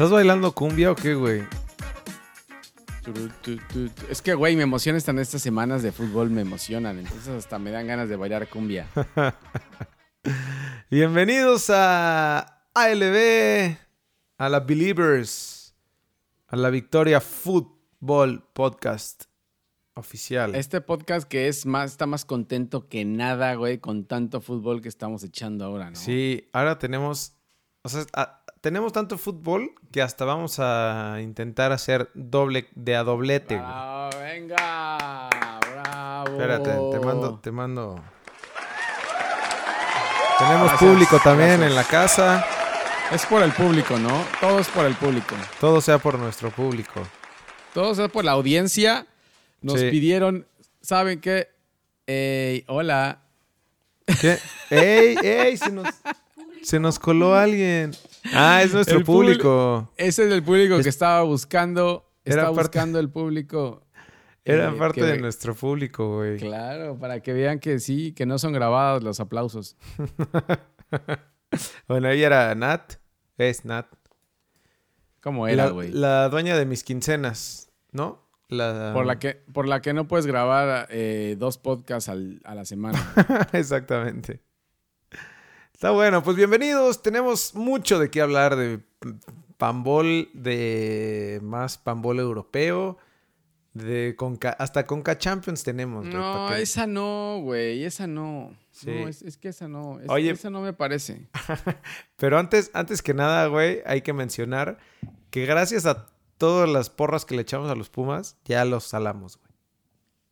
¿Estás bailando cumbia o qué, güey? Es que, güey, me emocionan están estas semanas de fútbol, me emocionan. Entonces hasta me dan ganas de bailar cumbia. Bienvenidos a ALB, a la Believers, a la Victoria Football Podcast oficial. Este podcast que es más, está más contento que nada, güey, con tanto fútbol que estamos echando ahora, ¿no? Sí, ahora tenemos, o sea, tenemos tanto fútbol que hasta vamos a intentar hacer doble de a doblete. Bravo, venga, bravo. Espérate, te mando, te mando. Tenemos público también en la casa. Es por el público, ¿no? Todo es por el público. Todo sea por nuestro público. Todo sea por la audiencia. Nos pidieron, ¿saben qué? Ey, hola. ¿Qué? ¡Ey, ey! Se nos, se nos coló alguien. Ah, es nuestro público. Ese es el público que estaba buscando. Estaba buscando el público. Era eh, parte de nuestro público, güey. Claro, para que vean que sí, que no son grabados los aplausos. bueno, ella era Nat. Es Nat. ¿Cómo era, güey? La, dueña de mis quincenas, ¿no? La... Por, la que, por la que no puedes grabar eh, dos podcasts a la semana. Exactamente. Está bueno, pues bienvenidos. Tenemos mucho de qué hablar de pambol, de más pambol europeo, de Conca, hasta Conca Champions tenemos. No, esa no, güey, esa no. No, es, que esa no, Oye, esa no me parece. Pero antes, antes que nada, güey, hay que mencionar que gracias a todas las porras que le echamos a los Pumas, ya los salamos, güey.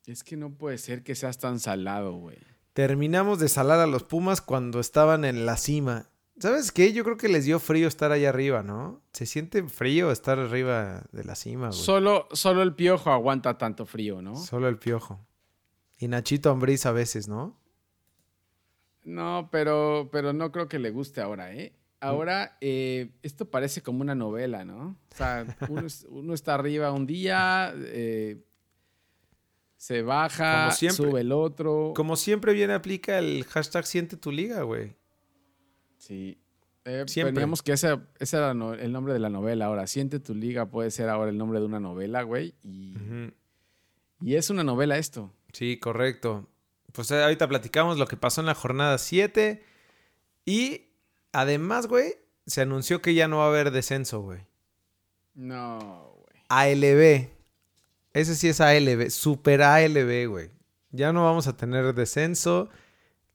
Es que no puede ser que seas tan salado, güey. Terminamos de salar a los Pumas cuando estaban en la cima. ¿Sabes qué? Yo creo que les dio frío estar allá arriba, ¿no? Se siente frío estar arriba de la cima, güey. Solo, solo el piojo aguanta tanto frío, ¿no? Solo el piojo. Y Nachito Ambriz a veces, ¿no? No, pero, pero no creo que le guste ahora, ¿eh? Ahora, eh, esto parece como una novela, ¿no? O sea, uno, está arriba un día, eh, se baja, sube el otro. Como siempre viene aplica el hashtag siente tu liga, güey. Sí. Eh, que ese, era el nombre de la novela ahora. Siente tu liga puede ser ahora el nombre de una novela, güey. Y, y es una novela esto. Sí, correcto. Pues eh, ahorita platicamos lo que pasó en la jornada 7. Y además, güey, se anunció que ya no va a haber descenso, güey. No, güey. ALB. Ese sí es ALB, super ALB, güey. Ya no vamos a tener descenso.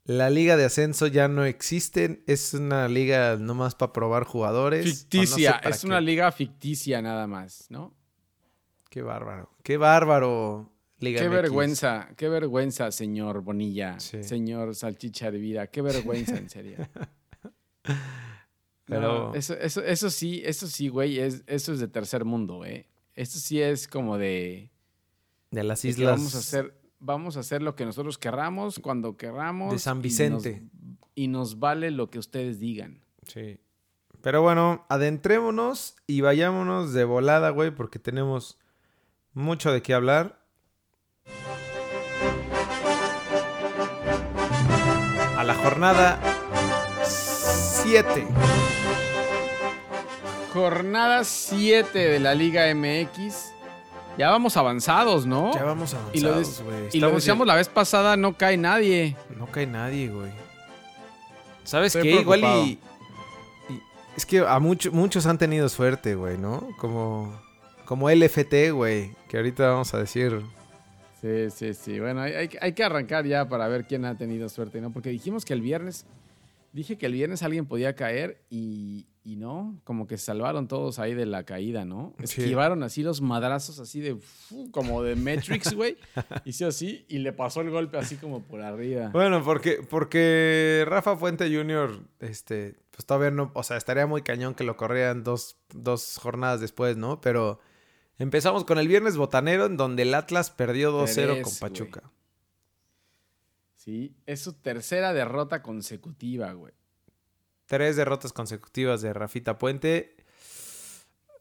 La liga de ascenso ya no existe. Es una liga nomás para probar jugadores. Ficticia. es una liga ficticia nada más, ¿no? Qué bárbaro. Qué bárbaro. Liga qué vergüenza, qué vergüenza, señor Bonilla, señor Salchicha de Vida, qué vergüenza, en serio. Pero eso, eso, sí, eso sí, güey, es, eso es de tercer mundo, ¿eh? Esto sí es como de... De las islas. vamos a hacer, vamos a hacer lo que nosotros querramos, cuando querramos. De San Vicente. Y nos, vale lo que ustedes digan. Sí. Pero bueno, adentrémonos y vayámonos de volada, güey, porque tenemos mucho de qué hablar. A la jornada 7. Jornada 7 de la Liga MX. Ya vamos avanzados, ¿no? Ya vamos avanzados, güey. Y, lo, decíamos la vez pasada, no cae nadie. No cae nadie, güey. ¿Sabes qué? Igual y, Es que a muchos han tenido suerte, güey, ¿no? Como, como LFT, güey, que ahorita vamos a decir. Sí, sí, sí. Bueno, hay, hay que arrancar ya para ver quién ha tenido suerte, ¿no? Porque dijimos que el viernes Dije que el viernes alguien podía caer y, no, como que salvaron todos ahí de la caída, ¿no? Esquivaron así los madrazos así de, como de Matrix, güey. Hizo así y le pasó el golpe así como por arriba. Bueno, porque, porque Rafa Fuente Jr., este, pues todavía no, o sea, estaría muy cañón que lo corrieran dos, dos jornadas después, ¿no? Pero empezamos con el viernes botanero en donde el Atlas perdió 2-0 con Pachuca. Sí, es su tercera derrota consecutiva, güey. Tres derrotas consecutivas de Rafita Puente.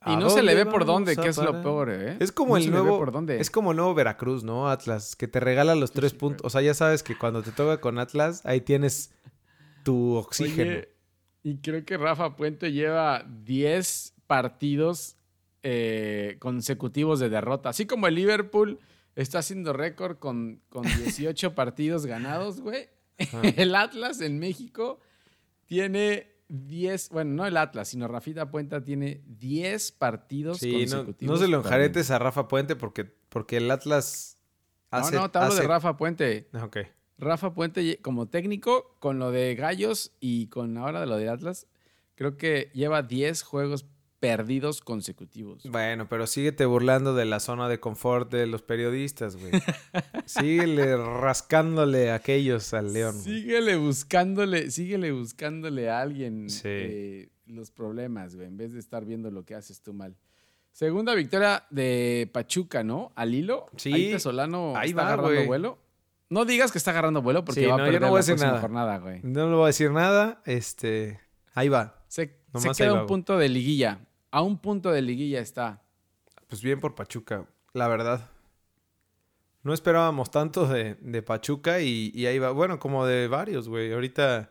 Y no se le ve por dónde, que es lo peor, ¿eh? Es como el nuevo. Es como el nuevo Veracruz, ¿no? Atlas, que te regala los tres puntos. O sea, ya sabes que cuando te toca con Atlas, ahí tienes tu oxígeno. y creo que Rafa Puente lleva 10 partidos eh, consecutivos de derrota. Así como el Liverpool está haciendo récord con, con 18 partidos ganados, güey. El Atlas en México tiene 10, bueno, no el Atlas, sino Rafita Puente tiene 10 partidos consecutivos. No, no se lo enjaretes a Rafa Puente porque, porque el Atlas hace... No, no, te hablo de Rafa Puente. Ok. Rafa Puente como técnico, con lo de Gallos y con ahora de lo de Atlas, creo que lleva 10 juegos perdidos consecutivos. Bueno, pero síguete burlando de la zona de confort de los periodistas, güey. síguele rascándole a aquellos al León. Síguele buscándole, síguele buscándole a alguien eh, los problemas, güey, en vez de estar viendo lo que haces tú mal. Segunda victoria de Pachuca, ¿no? Al hilo. Sí. Ahí Solano está agarrando vuelo. No digas que está agarrando vuelo porque va a perder no voy a decir nada. jornada, güey. No le voy a decir nada. Este, ahí va. Se, se queda un punto de liguilla. A un punto de liguilla está. Pues bien por Pachuca, la verdad. No esperábamos tanto de, Pachuca y, ahí va. Bueno, como de varios, güey. Ahorita.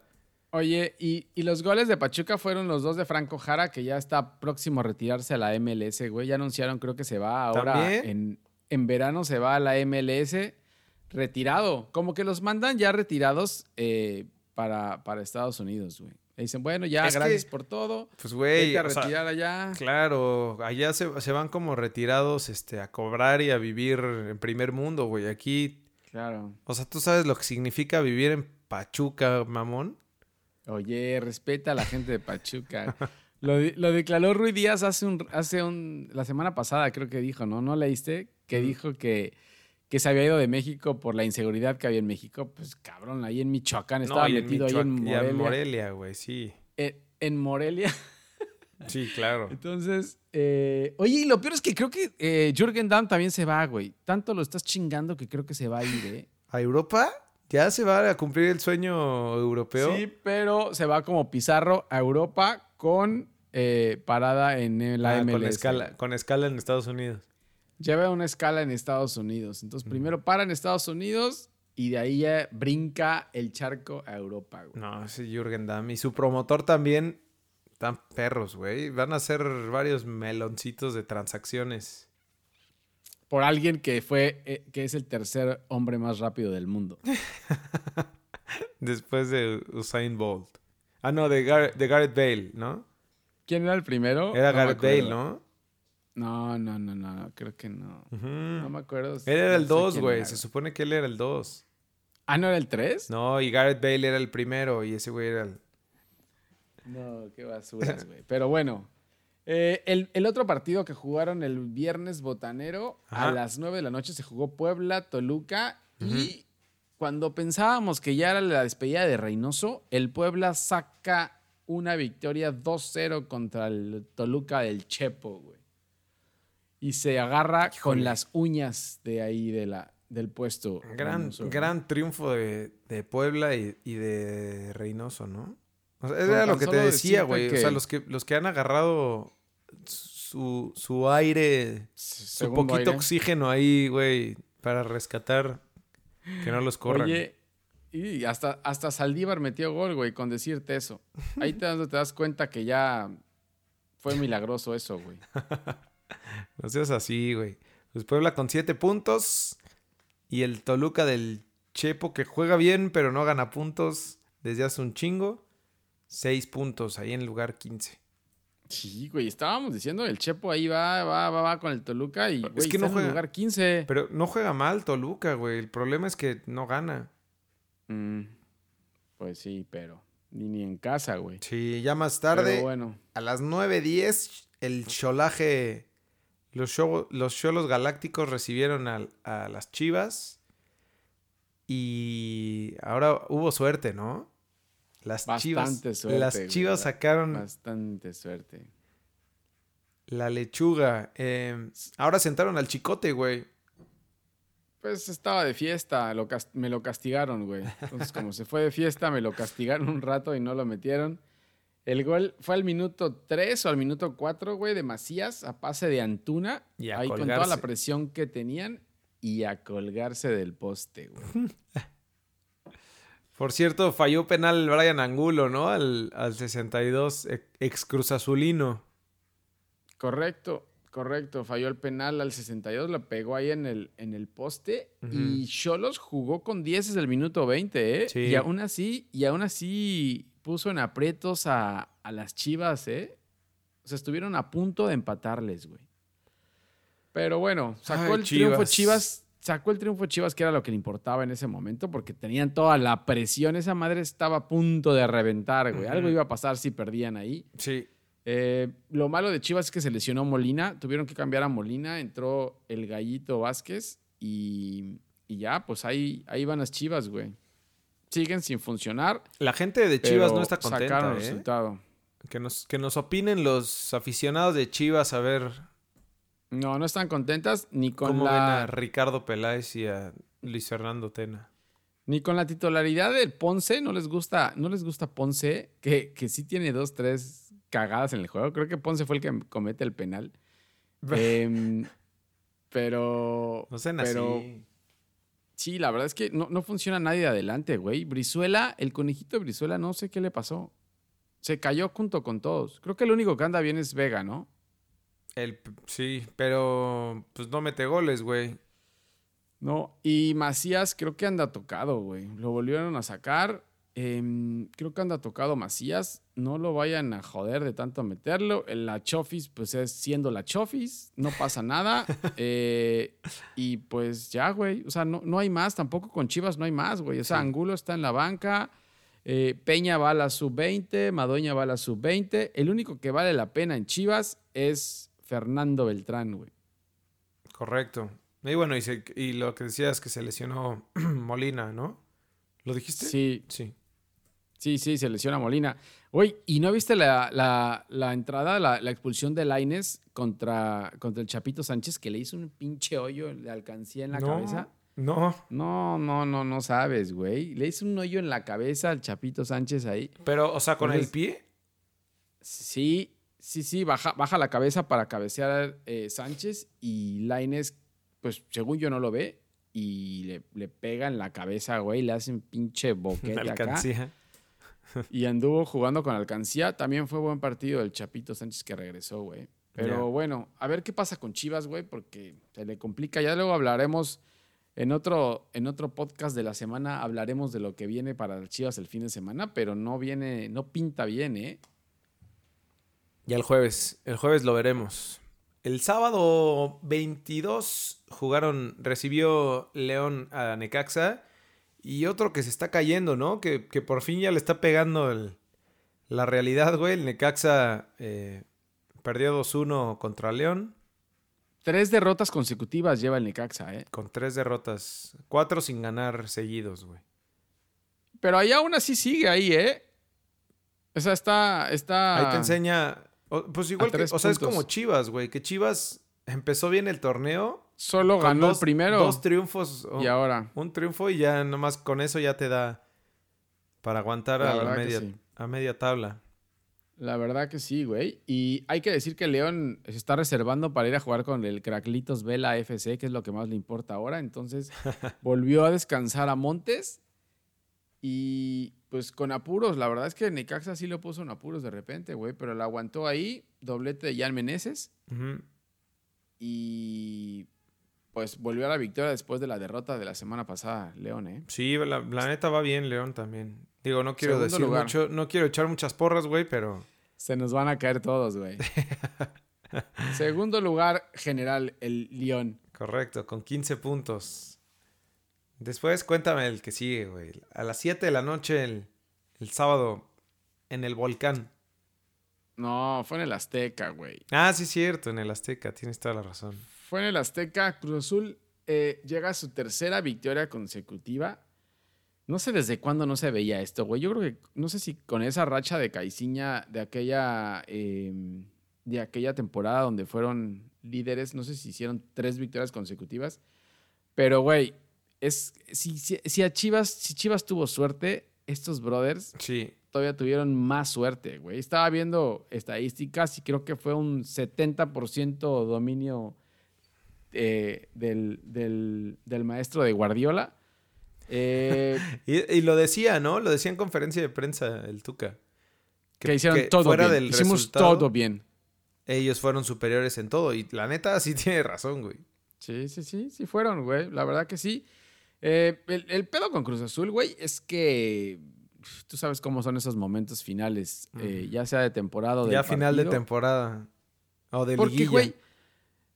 Oye, y, los goles de Pachuca fueron los dos de Franco Jara, que ya está próximo a retirarse a la MLS, güey. Ya anunciaron, creo que se va ahora en, en, verano, se va a la MLS retirado. Como que los mandan ya retirados eh, para, para Estados Unidos, güey dicen, bueno, ya, gracias por todo. Pues, güey. Que retirar allá. Claro, allá se, van como retirados este, a cobrar y a vivir en primer mundo, güey. Aquí. Claro. O sea, ¿tú sabes lo que significa vivir en Pachuca, mamón? Oye, respeta a la gente de Pachuca. lo, lo, declaró Rui Díaz hace un, hace un. La semana pasada, creo que dijo, ¿no? ¿No leíste? Que dijo que que se había ido de México por la inseguridad que había en México, pues cabrón, ahí en Michoacán estaba metido ahí en Morelia. en Morelia, güey, sí. En, Morelia. Sí, claro. Entonces, eh, oye, y lo peor es que creo que eh, Jürgen Damm también se va, güey. Tanto lo estás chingando que creo que se va a ir, ¿eh? ¿A Europa? ¿Ya se va a cumplir el sueño europeo? Sí, pero se va como Pizarro a Europa con eh, parada en la ah, MLS. Con escala, con escala en Estados Unidos lleva una escala en Estados Unidos. Entonces, primero para en Estados Unidos y de ahí ya brinca el charco a Europa, güey. No, ese Jürgen Damm. Y su promotor también. Están perros, güey. Van a hacer varios meloncitos de transacciones. Por alguien que fue, eh, que es el tercer hombre más rápido del mundo. Después de Usain Bolt. Ah, no, de, Gareth Bale, ¿no? ¿Quién era el primero? Era Gareth Bale, ¿no? No, no, no, no, creo que no. No me acuerdo. él era el 2, güey. Se supone que él era el 2. ¿Ah, no era el 3? No, y Gareth Bale era el primero y ese güey era el. No, qué basuras, güey. Pero bueno. Eh, el, otro partido que jugaron el viernes botanero a las 9 de la noche se jugó Puebla, Toluca y cuando pensábamos que ya era la despedida de Reynoso, el Puebla saca una victoria 2-0 contra el Toluca del Chepo, güey y se agarra con las uñas de ahí de la, del puesto. Gran, gran triunfo de, Puebla y, de Reynoso, ¿no? O sea, era lo que te decía, güey. O sea, los que, los que han agarrado su, su aire, su poquito oxígeno ahí, güey, para rescatar que no los corran. Oye, y hasta, hasta Saldívar metió gol, güey, con decirte eso. Ahí te, te das cuenta que ya fue milagroso eso, güey. No seas así, güey. Pues Puebla con siete puntos. Y el Toluca del Chepo que juega bien, pero no gana puntos desde hace un chingo. Seis puntos ahí en el lugar 15. Sí, güey, estábamos diciendo, el Chepo ahí va, va, va, va con el Toluca y es que no juega, en lugar 15. Pero no juega mal Toluca, güey. El problema es que no gana. Mm, pues sí, pero ni, ni en casa, güey. Sí, ya más tarde, bueno. a las 9.10, el cholaje los, los Cholos Galácticos recibieron a, las Chivas. Y ahora hubo suerte, ¿no? Las Chivas. las Chivas sacaron. Bastante suerte. La lechuga. Em, ahora sentaron al chicote, güey. Pues estaba de fiesta, me lo castigaron, güey. Entonces, como se fue de fiesta, me lo castigaron un rato y no lo metieron. El gol fue al minuto 3 o al minuto 4, güey, de Macías a pase de Antuna. Y ahí con toda la presión que tenían y a colgarse del poste, güey. Por cierto, falló penal Brian Angulo, ¿no? Al, al 62, ex Cruz Azulino. Correcto, correcto. Falló el penal al 62, lo pegó ahí en el, en el poste. Y Cholos jugó con 10 desde el minuto 20, ¿eh? Y aún así, y aún así puso en aprietos a, a las Chivas, ¿eh? O sea, estuvieron a punto de empatarles, güey. Pero bueno, sacó el triunfo Chivas. Sacó el triunfo Chivas, que era lo que le importaba en ese momento, porque tenían toda la presión. Esa madre estaba a punto de reventar, güey. Algo iba a pasar si perdían ahí. Sí. Eh, lo malo de Chivas es que se lesionó Molina. Tuvieron que cambiar a Molina. Entró el Gallito Vázquez. Y, ya, pues ahí, ahí van las Chivas, güey. Siguen sin funcionar. La gente de Chivas no está contenta. Sacaron el ¿eh? resultado. Que nos, que nos opinen los aficionados de Chivas a ver. No, no están contentas ni con ¿Cómo la... ven a Ricardo Peláez y a Luis Fernando Tena? Ni con la titularidad del Ponce, no les gusta, no les gusta Ponce, que, que sí tiene dos, tres cagadas en el juego. Creo que Ponce fue el que comete el penal. Em, pero. No sé pero, Sí, la verdad es que no, no funciona nadie de adelante, güey. Brizuela, el conejito de Brizuela, no sé qué le pasó se cayó junto con todos. Creo que el único que anda bien es Vega, ¿no? El, sí, pero pues no mete goles, güey. No, y Macías creo que anda tocado, güey. Lo volvieron a sacar. Em, creo que anda tocado Macías. No lo vayan a joder de tanto meterlo. La Chofis, pues es siendo la Chofis. No pasa nada. Eh, y pues ya, güey. O sea, no, no hay más. Tampoco con Chivas no hay más, güey. O sea, Angulo está en la banca. Eh, Peña va a la sub-20, Madoña va a la sub-20. El único que vale la pena en Chivas es Fernando Beltrán, güey. Correcto. Y bueno, y, lo que decías es que se lesionó Molina, ¿no? ¿Lo dijiste? Sí. Sí. Sí, sí, se lesiona Molina. Oye, ¿y no viste la, entrada, la, expulsión de Laines contra, contra el Chapito Sánchez que le hizo un pinche hoyo de alcancía en la cabeza? No. No, no, no, no sabes, güey. Le hice un hoyo en la cabeza al Chapito Sánchez ahí. Pero, o sea, con el pie. Sí, sí, sí, baja, baja la cabeza para cabecear eh, Sánchez y Laines, pues según yo no lo ve, y le, le pega en la cabeza, güey, le hace un pinche boquete alcancía. Y anduvo jugando con alcancía. También fue buen partido el Chapito Sánchez que regresó, güey. Pero bueno, a ver qué pasa con Chivas, güey, porque se le complica. Ya luego hablaremos en otro, en otro podcast de la semana hablaremos de lo que viene para Chivas el fin de semana, pero no viene, no pinta bien, ¿eh? Ya el jueves, el jueves lo veremos. El sábado 22 jugaron, recibió León a Necaxa y otro que se está cayendo, ¿no? Que, por fin ya le está pegando la realidad, güey. El Necaxa eh, perdió 2-1 contra León. Tres derrotas consecutivas lleva el Necaxa, ¿eh? Con tres derrotas. Cuatro sin ganar seguidos, güey. Pero ahí aún así sigue ahí, ¿eh? O sea, está. está ahí te enseña. Pues igual que. O sea, es como Chivas, güey. Que Chivas empezó bien el torneo. Solo ganó el primero. Dos triunfos. Y ahora. Un triunfo y ya nomás con eso ya te da. Para aguantar a, media, a media tabla. La verdad que sí, güey. Y hay que decir que León se está reservando para ir a jugar con el Craclitos Vela FC, que es lo que más le importa ahora. Entonces volvió a descansar a Montes y pues con apuros. La verdad es que Necaxa sí lo puso en apuros de repente, güey, pero lo aguantó ahí. Doblete de Jan Meneses. Y pues volvió a la victoria después de la derrota de la semana pasada, León, ¿eh? Sí, la, neta va bien, León también. Digo, no quiero decir mucho, no quiero echar muchas porras, güey, pero. Se nos van a caer todos, güey. Segundo lugar general, el León. Correcto, con 15 puntos. Después cuéntame el que sigue, güey. A las 7 de la noche el, el sábado en el volcán. No, fue en el Azteca, güey. Ah, sí, cierto, en el Azteca, tienes toda la razón. Fue en el Azteca, Cruz Azul eh, llega a su tercera victoria consecutiva. No sé desde cuándo no se veía esto, güey. Yo creo que, no sé si con esa racha de Caiciña de aquella, em, de aquella temporada donde fueron líderes, no sé si hicieron tres victorias consecutivas. Pero, güey, es, si, si, a Chivas, si Chivas tuvo suerte, estos brothers sí. todavía tuvieron más suerte, güey. Estaba viendo estadísticas y creo que fue un 70% dominio eh, del, del, del maestro de Guardiola. Eh, y, lo decía, ¿no? Lo decía en conferencia de prensa el Tuca. Que, hicieron todo bien. Hicimos todo bien. ellos fueron superiores en todo. Y la neta sí tiene razón, güey. Sí, sí, sí, sí fueron, güey. La verdad que sí. Eh, el, pedo con Cruz Azul, güey, es que tú sabes cómo son esos momentos finales, eh, ya sea de temporada o de Ya final de temporada. O de Porque, güey,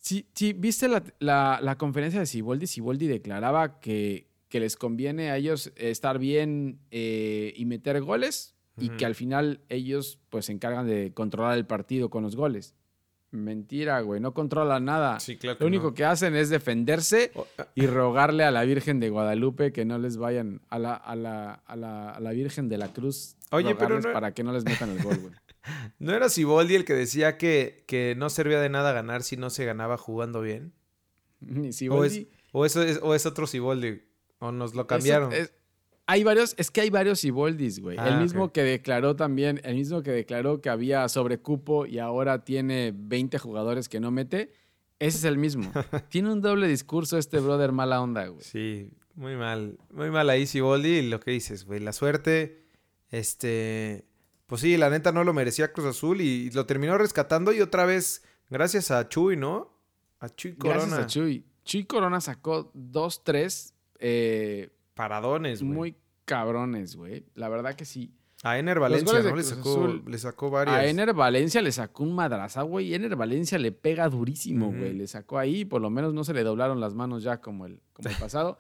si, si, viste la, conferencia de Siboldi, Siboldi declaraba que, que, les conviene a ellos estar bien eh, y meter goles y que al final ellos pues se encargan de controlar el partido con los goles. Mentira, güey, no controla nada. Sí, claro Lo único que hacen es defenderse ah. y rogarle a la Virgen de Guadalupe que no les vayan a la, a la, a la, a la Virgen de la Cruz Oye, pero para que no les metan el gol, güey. ¿No era Siboldi el que decía que, que no servía de nada ganar si no se ganaba jugando bien? Ni ¿O es, o, es, o es otro Siboldi? ¿O nos lo cambiaron? hay varios, es que hay varios Iboldis, güey. el ah, mismo que declaró también, el mismo que declaró que había sobrecupo y ahora tiene 20 jugadores que no mete, ese es el mismo. tiene un doble discurso este brother mala onda, güey. Sí, muy mal. Muy mal ahí Siboldi y lo que dices, güey. La suerte, este... Pues sí, la neta no lo merecía Cruz Azul y lo terminó rescatando y otra vez, gracias a Chuy, ¿no? A Chuy Corona. Gracias a Chuy. Chuy Corona sacó dos, tres eh, paradones, güey. Muy cabrones, güey. La verdad que sí. A Ener Valencia, ¿no? Le sacó, le sacó varias. A Ener Valencia le sacó un madraza, güey. Ener Valencia le pega durísimo, güey. Le sacó ahí, por lo menos no se le doblaron las manos ya como el, como el pasado.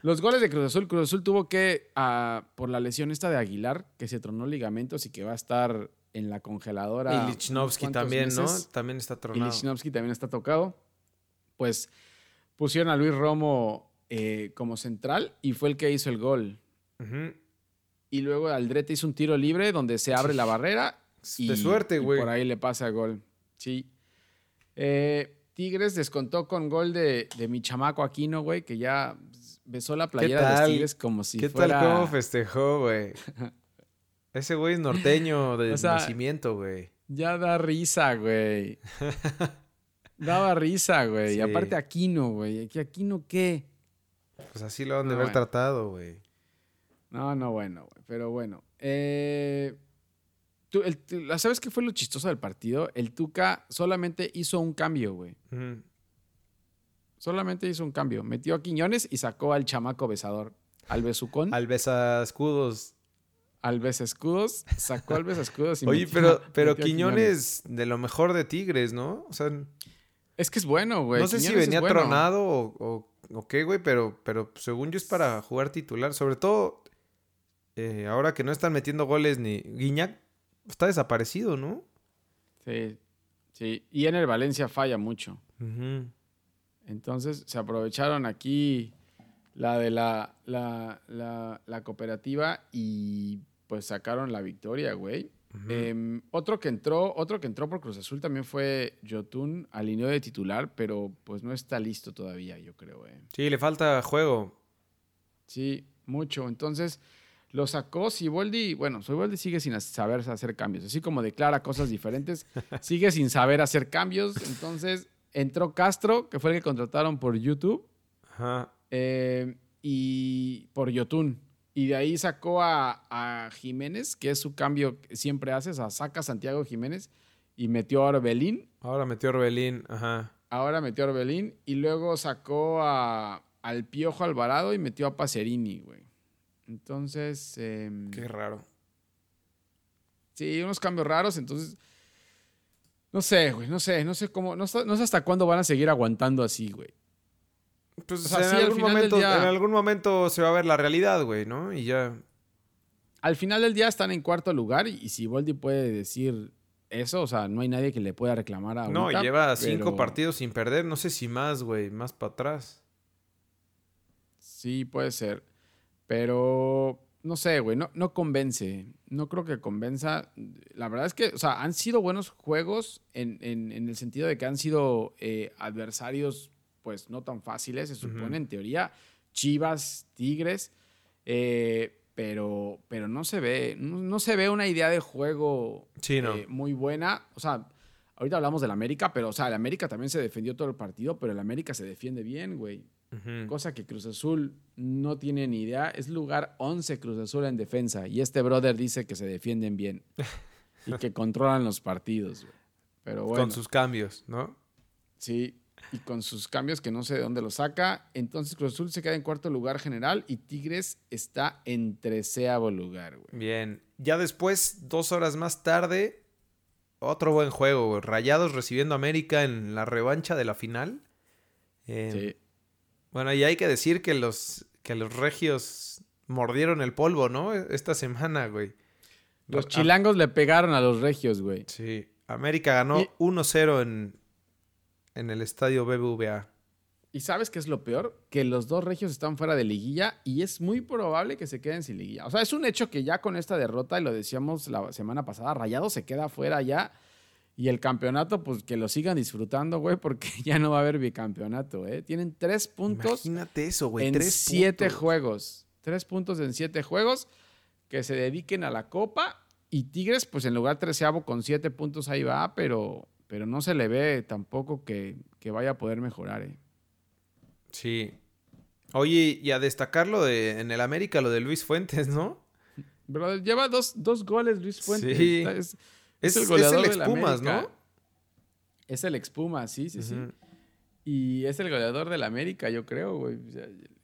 Los goles de Cruz Azul, Cruz Azul tuvo que, ah, por la lesión esta de Aguilar, que se tronó ligamentos y que va a estar en la congeladora. Y Lichnowsky también, ¿no? También está tronado. Y Lichnowsky también está tocado. Pues pusieron a Luis Romo eh, como central y fue el que hizo el gol. Y luego Aldrete hizo un tiro libre donde se abre la barrera. de suerte, güey. Por ahí le pasa el gol. Sí. Eh, Tigres descontó con gol de, de mi chamaco Aquino, güey, que ya besó la playera de Tigres como si ¿Qué tal cómo festejó, güey? Ese güey es norteño de nacimiento, güey. Ya da risa, güey. Daba risa, güey. Y aparte Aquino, güey. ¿Aquino qué? Pues así lo han de haber tratado, güey. No, no, bueno, güey. Pero bueno. Eh, ¿Sabes qué fue lo chistoso del partido? El Tuca solamente hizo un cambio, güey. Solamente hizo un cambio. Metió a Quiñones y sacó al chamaco besador. Al besucón. Al besascudos. Al besascudos. Sacó al besascudos y Oye, pero, pero Quiñones, de lo mejor de Tigres, ¿no? O sea. Es que es bueno, güey. No sé si venía tronado o ok, güey, pero, pero según yo es para jugar titular. Sobre todo eh, ahora que no están metiendo goles ni. Guiñac está desaparecido, ¿no? Sí, sí. Y en el Valencia falla mucho. Entonces se aprovecharon aquí la de la, la, la, la cooperativa y pues sacaron la victoria, güey. Em, otro que entró, otro que entró por Cruz Azul también fue Jotun, alineó de titular, pero pues no está listo todavía, yo creo. Eh. Sí, le falta juego. Sí, mucho. Entonces lo sacó Siboldi. Bueno, Siboldi sigue sin saber hacer cambios. Así como declara cosas diferentes, sigue sin saber hacer cambios. Entonces entró Castro, que fue el que contrataron por YouTube. Ajá. Eh, y por Yotun. Y de ahí sacó a, Jiménez, que es su cambio que siempre hace, o sea, saca a Santiago Jiménez y metió a Orbelín. Ahora metió a Orbelín, ajá. Ahora metió a Orbelín y luego sacó a, al Piojo Alvarado y metió a Pacerini, güey. Entonces... Em, Qué raro. Sí, unos cambios raros, entonces... No sé, güey, no sé, no sé cómo, no, no sé hasta cuándo van a seguir aguantando así, güey. Pues en, algún momento, en algún momento se va a ver la realidad, güey, ¿no? Y ya. Al final del día están en cuarto lugar y, si Voldy puede decir eso, o sea, no hay nadie que le pueda reclamar a No, lleva cinco partidos sin perder, no sé si más, güey, más para atrás. Sí, puede ser. Pero no sé, güey, no, no convence. No creo que convenza. La verdad es que, o sea, han sido buenos juegos en, el sentido de que han sido eh, adversarios pues no tan fáciles, se supone, en teoría. Chivas, Tigres, eh, pero, pero no se ve, no, se ve una idea de juego eh, muy buena. O sea, ahorita hablamos del América, pero, o sea, el América también se defendió todo el partido, pero el América se defiende bien, güey. Cosa que Cruz Azul no tiene ni idea. Es lugar 11 Cruz Azul en defensa. Y este brother dice que se defienden bien. y que controlan los partidos, güey. Pero bueno. Con sus cambios, ¿no? Sí, y con sus cambios que no sé de dónde los saca. Entonces Cruz Azul se queda en cuarto lugar general y Tigres está en treceavo lugar, güey. Bien. Ya después, dos horas más tarde, otro buen juego, güey. Rayados recibiendo a América en la revancha de la final. Eh, Sí. Bueno, y hay que decir que los, que los regios mordieron el polvo, ¿no? Esta semana, güey. Los chilangos le pegaron a los regios, güey. Sí. América ganó Y- 1-0 en, en el estadio BBVA. ¿Y sabes qué es lo peor? Que los dos regios están fuera de liguilla y es muy probable que se queden sin liguilla. O sea, es un hecho que ya con esta derrota, y lo decíamos la semana pasada, Rayado se queda fuera ya. Y el campeonato, pues que lo sigan disfrutando, güey, porque ya no va a haber bicampeonato, ¿eh? Tienen tres puntos Imagínate eso, güey. en tres siete puntos. juegos. Tres puntos en siete juegos que se dediquen a la Copa. Y Tigres, pues en lugar treceavo con siete puntos ahí va, pero, pero no se le ve tampoco que, que vaya a poder mejorar, ¿eh? Sí. Oye, y a destacar lo de en el América, lo de Luis Fuentes, ¿no? Lleva dos, dos goles Luis Fuentes. Sí. Está- Es, Es, es el goleador es del el Pumas. ¿no? Es el expuma, sí, sí, sí. Ujú. Y es el goleador del América, yo creo, güey.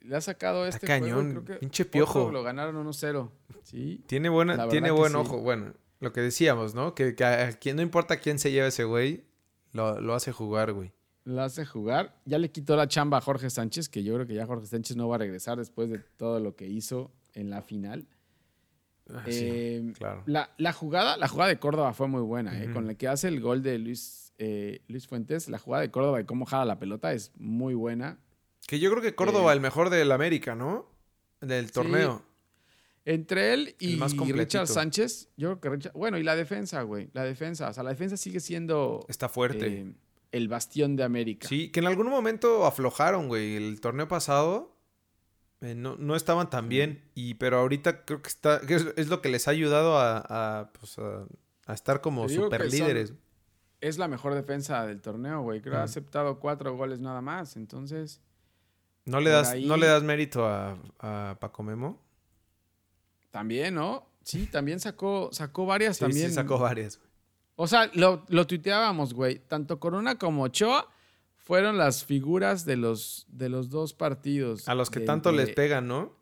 Le ha sacado Está este juego, cañón, creo que pinche piojo. Lo ganaron 1-0. Sí. Tiene, buena, tiene buen sí. ojo. Bueno, lo que decíamos, ¿no? Que, que a quien no importa quién se lleve ese güey, lo, lo hace jugar, güey. Lo hace jugar. Ya le quitó la chamba a Jorge Sánchez, que yo creo que ya Jorge Sánchez no va a regresar después de todo lo que hizo en la final. Ah, Eh, sí, claro. la, la jugada, la jugada de Córdoba fue muy buena, ¿eh? Con la que hace el gol de Luis, eh, Luis Fuentes, la jugada de Córdoba y cómo jala la pelota es muy buena. Que yo creo que Córdoba, eh, el mejor del América, ¿no? Del torneo. Entre él y más. Richard Sánchez, yo creo que Richard, bueno, y la defensa, güey, la defensa, o sea, la defensa sigue siendo Está fuerte. eh, el bastión de América. Sí, que en algún momento aflojaron, güey. El torneo pasado eh, no, no estaban tan bien. Y, pero ahorita creo que está. que es, es lo que les ha ayudado a, a, pues, a- a estar como super líderes. Es la mejor defensa del torneo, güey. Creo que ha aceptado cuatro goles nada más, entonces ¿No le das, ahí- ¿no le das mérito a, a Paco Memo? también, ¿no? Sí, también sacó, sacó varias Sí, también. sí, sacó varias. O sea, lo, lo tuiteábamos, güey. Tanto Corona como Ochoa fueron las figuras de los, de los dos partidos. A los que de- tanto de les pegan, ¿no?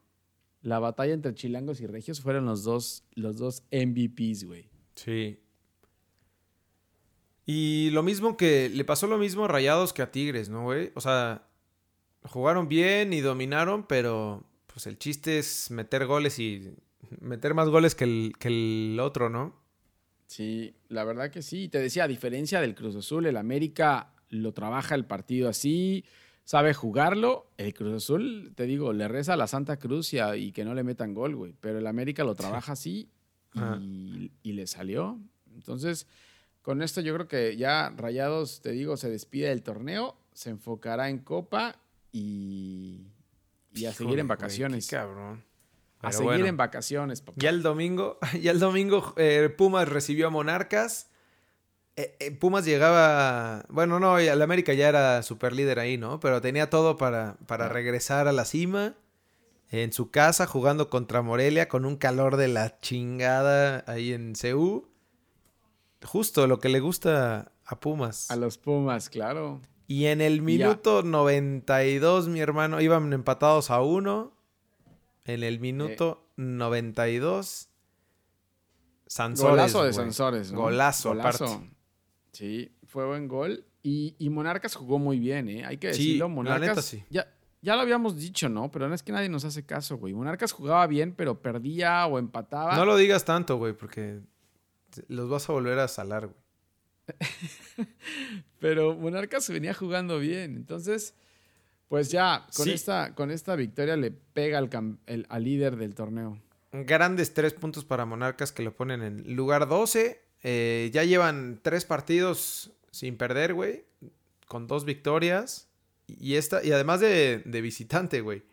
La batalla entre chilangos y regios fueron los dos, los dos MVPs, güey. Sí. Y lo mismo que le pasó lo mismo a Rayados que a Tigres, ¿no, güey? O sea, jugaron bien y dominaron, pero pues el chiste es meter goles y meter más goles que el, que el otro, ¿no? Sí, la verdad que sí. Te decía, a diferencia del Cruz Azul, el América lo trabaja el partido así, sabe jugarlo. El Cruz Azul, te digo, le reza a la Santa Cruz y, a- y que no le metan gol, güey. Pero el América lo trabaja así y, y le salió. Entonces, con esto yo creo que ya Rayados, te digo, se despide del torneo, se enfocará en Copa y, y a Híjole, seguir en güey, vacaciones. qué cabrón. a seguir bueno. en vacaciones, papá. Ya el domingo, ya el domingo eh, Pumas recibió a Monarcas. Eh, eh, Pumas llegaba, bueno, no, el América ya era super líder ahí, ¿no? Pero tenía todo para, para regresar a la cima. En su casa, jugando contra Morelia, con un calor de la chingada ahí en CU. Justo lo que le gusta a Pumas. A los Pumas, claro. Y en el minuto 92, mi hermano, iban empatados a uno. En el minuto 92, Sansores. Golazo de. Sansores. ¿no? Golazo, aparte. Sí, fue buen gol. Y, y Monarcas jugó muy bien, ¿eh? Hay que Sí, decirlo. la Monarcas. neta sí. Ya, ya lo habíamos dicho, ¿no? Pero no es que nadie nos hace caso, güey. Monarcas jugaba bien, pero perdía o empataba. No lo digas tanto, güey, porque los vas a volver a salar, güey. Pero Monarcas venía jugando bien. Entonces, pues ya, con, Sí. esta, con esta victoria le pega al, el- al líder del torneo. Grandes tres puntos para Monarcas que lo ponen en lugar 12. Eh, ya llevan tres partidos sin perder, güey. Con dos victorias. Y, esta, y además de, de visitante, güey.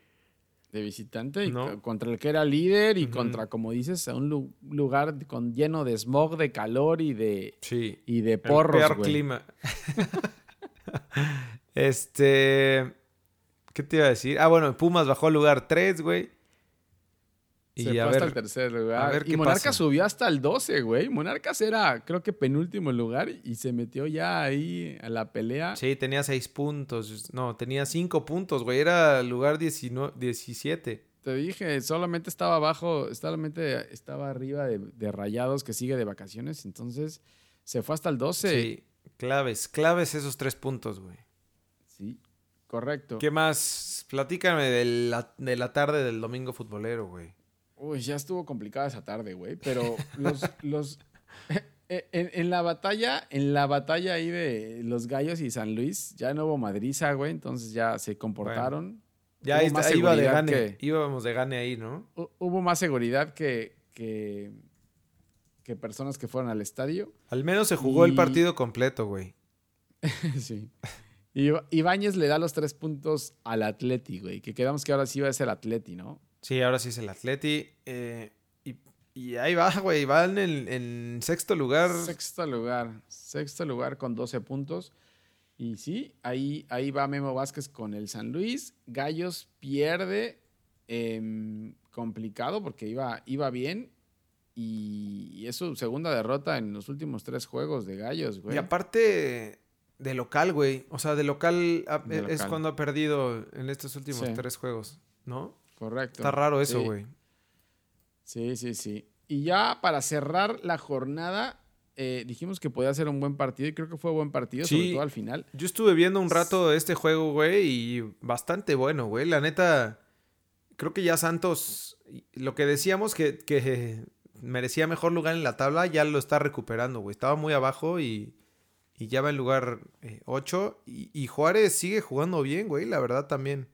De visitante y No. co- contra el que era líder y contra, como dices, a un lu- lugar con, lleno de smog, de calor y de, Sí. y de El porros, peor güey. clima. este. ¿Qué te iba a decir? Ah, bueno, Pumas bajó al lugar 3, güey. Y se fue hasta el tercer lugar. y Monarcas subió hasta el 12, güey. Monarcas era, creo que penúltimo lugar y se metió ya ahí a la pelea. Sí, tenía seis puntos. No, tenía cinco puntos, güey. Era lugar 19, 17. Te dije, solamente estaba abajo, solamente estaba arriba de, de Rayados que sigue de vacaciones. Entonces se fue hasta el 12. Sí, claves, claves esos tres puntos, güey. Sí, correcto. ¿Qué más? Platícame de la, de la tarde del domingo futbolero, güey. Uy, ya estuvo complicada esa tarde, güey. Pero los, los en, la batalla, en la batalla ahí de los Gallos y San Luis, ya no hubo madriza, güey. Entonces ya se comportaron. ya iba de gane. íbamos de gane ahí, ¿no? Hubo más seguridad que, que, personas que fueron al estadio. Al menos se jugó el partido completo, güey. sí. Y Ibáñez le da los tres puntos al Atleti, güey. Que quedamos que ahora sí va a ser Atleti, ¿no? Sí, ahora sí es el Atleti. Eh, y, ahí va, güey. Va en, en sexto lugar. Sexto lugar. Sexto lugar con 12 puntos. Y sí, ahí, ahí va Memo Vázquez con el San Luis. Gallos pierde. Em, complicado porque iba, iba bien. Y, es su segunda derrota en los últimos tres juegos de Gallos, güey. Y aparte de local, güey. O sea, de local, es cuando ha perdido en estos últimos tres juegos, ¿no? Correcto. Está raro eso, güey. Sí. sí, sí, Y ya para cerrar la jornada, eh, dijimos que podía ser un buen partido y creo que fue un buen partido, sobre todo al final. Yo estuve viendo un rato este juego, güey, y bastante bueno, güey. La neta, creo que ya Santos, lo que decíamos que, que merecía mejor lugar en la tabla, ya lo está recuperando, güey. Estaba muy abajo y, y ya va en lugar 8. Eh, y, y Juárez sigue jugando bien, güey, la verdad también.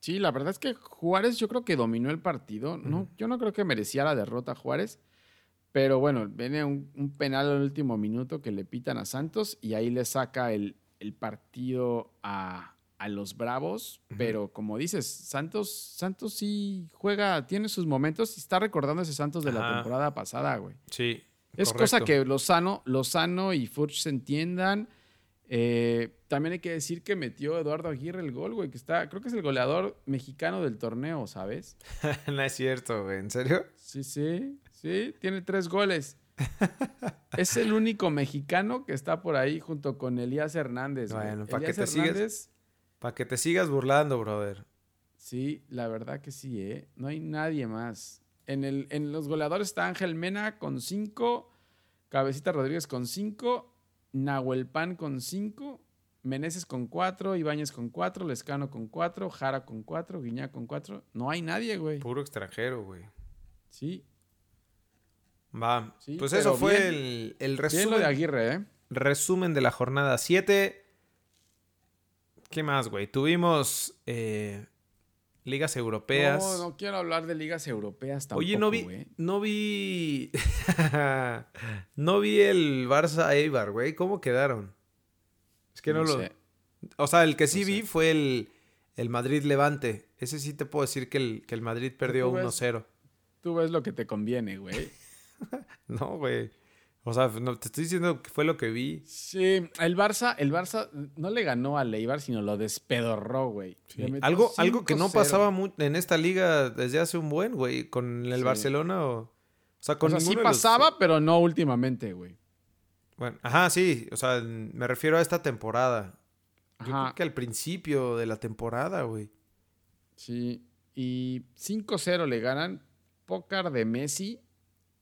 Sí, la verdad es que Juárez yo creo que dominó el partido. No, yo no creo que merecía la derrota Juárez. Pero bueno, viene un, penal al último minuto que le pitan a Santos y ahí le saca el, partido a, los Bravos. Pero como dices, Santos, Santos sí juega, tiene sus momentos y está recordando ese Santos de la temporada pasada, güey. Sí. Es cosa que Lozano, Lozano y Furch se entiendan. Eh, también hay que decir que metió Eduardo Aguirre el gol, güey, que está, creo que es el goleador mexicano del torneo, ¿sabes? no es cierto, güey, ¿en serio? Sí, sí, sí, tiene tres goles. es el único mexicano que está por ahí junto con Elías Hernández. Bueno, para que te sigas. Para que te sigas burlando, brother. Sí, la verdad que sí, ¿eh? No hay nadie más. En, el, en los goleadores está Ángel Mena con cinco, Cabecita Rodríguez con cinco Nahuel Pan con 5, Meneses con 4, Ibáñez con 4, Lescano con 4, Jara con 4, Guiñá con 4. No hay nadie, güey. Puro extranjero, güey. Sí. Va. pues eso fue el, el, resumen. de Aguirre, ¿eh? Resumen de la jornada 7. ¿Qué más, güey? Tuvimos eh, ligas europeas. No, no quiero hablar de ligas europeas tampoco. Oye, no vi, no vi, no vi el Barça Eibar, güey. ¿Cómo quedaron? Es que no, lo. O sea, el que sí vi fue el, el Madrid Levante. Ese sí te puedo decir que el, que el Madrid perdió 1-0. Tú ves lo que te conviene, güey. no, güey. O sea, no, te estoy diciendo que fue lo que vi. Sí, el Barça, el Barça no le ganó a Leibar, sino lo despedorró, güey. Algo, algo que no pasaba en esta liga desde hace un buen, güey, con el Barcelona o... O sea, con o sí pasaba, pero no últimamente, güey. Bueno, ajá, sí. O sea, me refiero a esta temporada. Yo creo que al principio de la temporada, güey. Sí. Y 5-0 le ganan. Pócar de Messi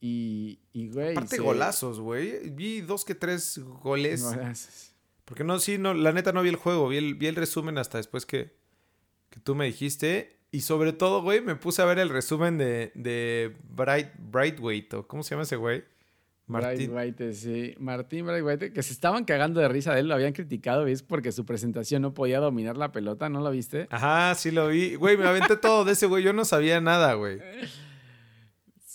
y, y güey. Aparte golazos, güey. Vi dos que tres goles. Porque no, sí, no, la neta no vi el juego. Vi el, vi el resumen hasta después que, que tú me dijiste. Y sobre todo, güey, me puse a ver el resumen de, de Bright, Brightweight, o ¿cómo se llama ese güey? Martín. Brightweight, sí. Martín Brightweight, que se estaban cagando de risa de él, lo habían criticado, ¿ves? Porque su presentación no podía dominar la pelota, ¿no lo viste? Ajá, sí lo vi. Güey, me aventé todo de ese güey, yo no sabía nada, güey.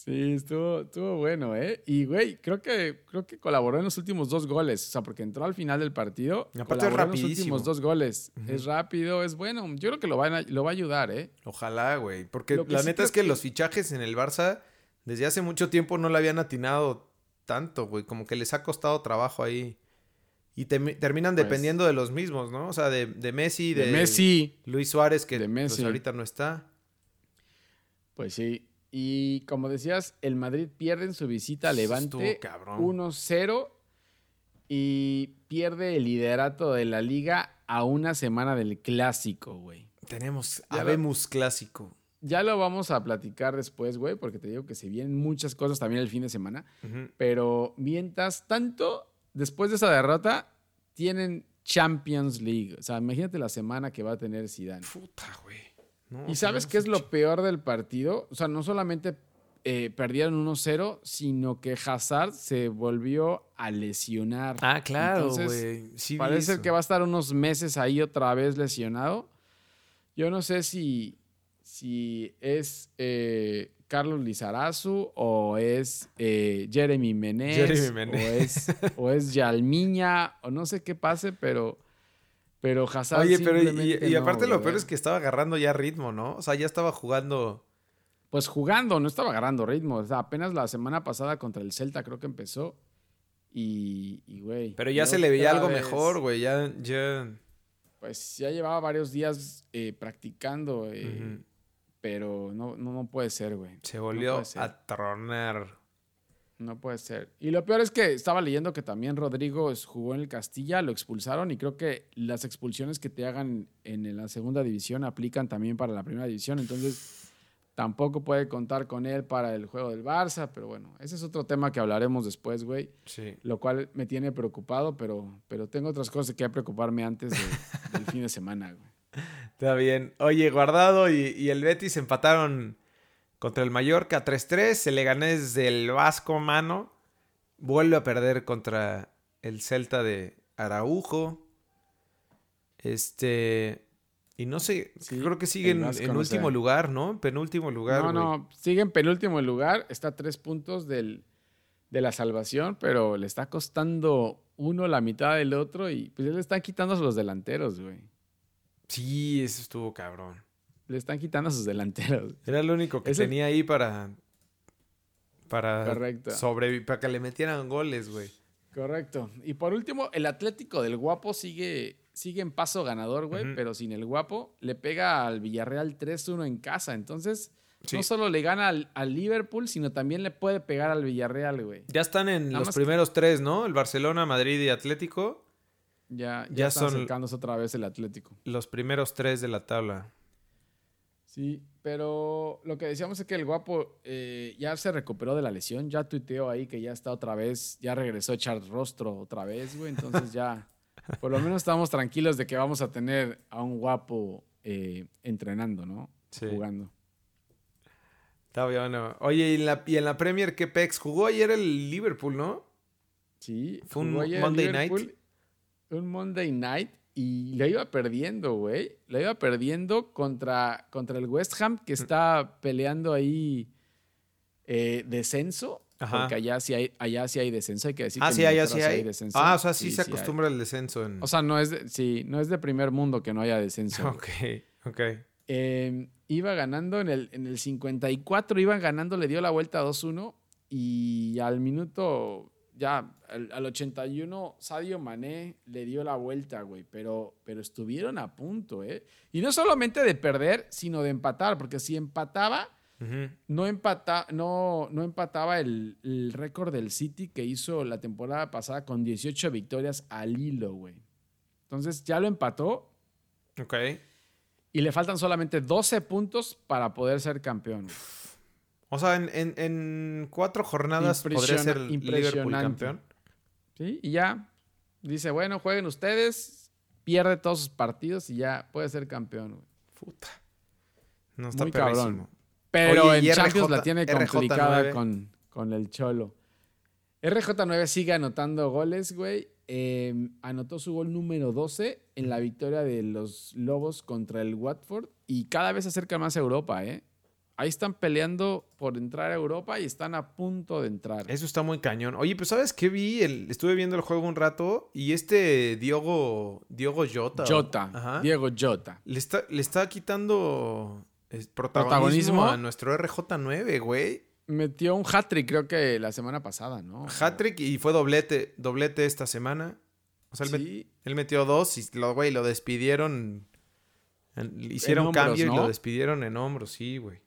Sí, estuvo, estuvo bueno, ¿eh? Y, güey, creo que, creo que colaboró en los últimos dos goles. O sea, porque entró al final del partido. aparte es rapidísimo. En los últimos dos goles. Es rápido, es bueno. Yo creo que lo va a, lo va a ayudar, ¿eh? Ojalá, güey. Porque la neta es que, los fichajes en el Barça, desde hace mucho tiempo no le habían atinado tanto, güey. Como que les ha costado trabajo ahí. Y terminan pues dependiendo de los mismos, ¿no? O sea, de, de Messi, de, Messi. Luis Suárez, que pues, ahorita no está. Pues sí. Y como decías, el Madrid pierde en su visita a Levante 1-0 y pierde el liderato de la liga a una semana del clásico, güey. Tenemos, habemos clásico. Ya lo vamos a platicar después, güey, porque te digo que se vienen muchas cosas también el fin de semana. Pero mientras tanto, después de esa derrota, tienen Champions League. O sea, imagínate la semana que va a tener Zidane. Puta, güey y sabes qué es lo peor del partido? O sea, no solamente eh, perdieron 1-0, sino que Hazard se volvió a lesionar. Ah, claro, güey. parece que va a estar unos meses ahí otra vez lesionado. Yo no sé si, si es eh, Carlos Lizarazu o es eh, Jeremy Menez, O, es, o es Yalmiña o no sé qué pase, pero pero Hazard. Oye, pero y, aparte lo peor es que estaba agarrando ya ritmo, ¿no? O sea, ya estaba jugando. Pues jugando, no estaba agarrando ritmo. O sea, apenas la semana pasada contra el Celta creo que empezó. Y, güey. pero ya se le veía algo mejor, güey. Ya, ya. Pues ya llevaba varios días eh, practicando. Eh, pero no, no, no, puede ser, güey. Se volvió a tronar. No puede ser. Y lo peor es que estaba leyendo que también Rodrigo jugó en el Castilla, lo expulsaron y creo que las expulsiones que te hagan en la segunda división aplican también para la primera división. Entonces tampoco puede contar con él para el juego del Barça, pero bueno, ese es otro tema que hablaremos después, güey. Sí. Lo cual me tiene preocupado, pero, pero tengo otras cosas que preocuparme antes del fin de semana, güey. Está bien. Oye, Guardado y, y el Betis empataron contra el Mallorca 3-3, se le gané desde el Vasco Mano. Vuelve a perder contra el Celta de Araujo. Este. Y no sé, creo que sigue en, último lugar, ¿no? Penúltimo lugar. No, no, sigue en penúltimo lugar. Está a tres puntos del, de la salvación, pero le está costando uno la mitad del otro y pues le están quitando a los delanteros, güey. Sí, eso estuvo cabrón le están quitando a sus delanteros. Era el único que tenía ahí para. Para sobrevivir, para que le metieran goles, güey. Correcto. Y por último, el Atlético del Guapo sigue, sigue en paso ganador, güey, pero sin el Guapo le pega al Villarreal 3-1 en casa. Entonces, no solo le gana al, Liverpool, sino también le puede pegar al Villarreal, güey. Ya están en los primeros tres, ¿no? El Barcelona, Madrid y Atlético. Ya, ya, están son acercándose otra vez el Atlético. Los primeros tres de la tabla. Sí, pero lo que decíamos es que el guapo eh, ya se recuperó de la lesión, ya tuiteó ahí que ya está otra vez, ya regresó a echar rostro otra vez, güey, entonces ya, por lo menos estamos tranquilos de que vamos a tener a un guapo eh, entrenando, ¿no? Sí. Jugando. Está bien, Oye, ¿y en, la, ¿y en la Premier qué pex? Jugó ayer el Liverpool, ¿no? Sí. Fue un Monday Night. Un Monday Night y lo iba perdiendo, güey. Lo iba perdiendo contra, contra el West Ham, que está peleando ahí eh, descenso. Porque allá sí, hay, allá sí hay descenso, hay que decir. Ah, que sí, allá sí hay. descenso. Ah, o sea, sí, se acostumbra el descenso. O sea, no es, de, sí, no es de primer mundo que no haya descenso. Ok, ok. Em, iba ganando en el, en el 54, iban ganando, le dio la vuelta 2-1 y al minuto ya al, 81 Sadio Mané le dio la vuelta, güey, pero, pero estuvieron a punto, ¿eh? Y no solamente de perder, sino de empatar, porque si empataba, no, empata, no, no empataba el, récord del City que hizo la temporada pasada con 18 victorias al hilo, güey. Entonces ya lo empató. Ok. Y le faltan solamente 12 puntos para poder ser campeón. O sea, en, cuatro jornadas podría ser Liverpool campeón. Sí, y ya dice, bueno, jueguen ustedes, pierde todos sus partidos y ya puede ser campeón. Puta. No está Muy cabrón. Pero en Champions la tiene complicada con, con, el Cholo. RJ9 sigue anotando goles, güey. Em, anotó su gol número 12 en la victoria de los Lobos contra el Watford y cada vez se acerca más a Europa, ¿eh? Ahí están peleando por entrar a Europa y están a punto de entrar. Eso está muy cañón. Oye, pues ¿sabes qué vi? estuve viendo el juego un rato y este Diogo, Diogo Jota. Jota. Diego Jota. Le está, le está quitando protagonismo, a nuestro RJ9, güey. Metió un hat-trick creo que la semana pasada, ¿no? Hat-trick y fue doblete, doblete esta semana. O sea, él, metió dos y lo, güey, lo despidieron. Hicieron cambio y lo despidieron en hombros, sí, güey.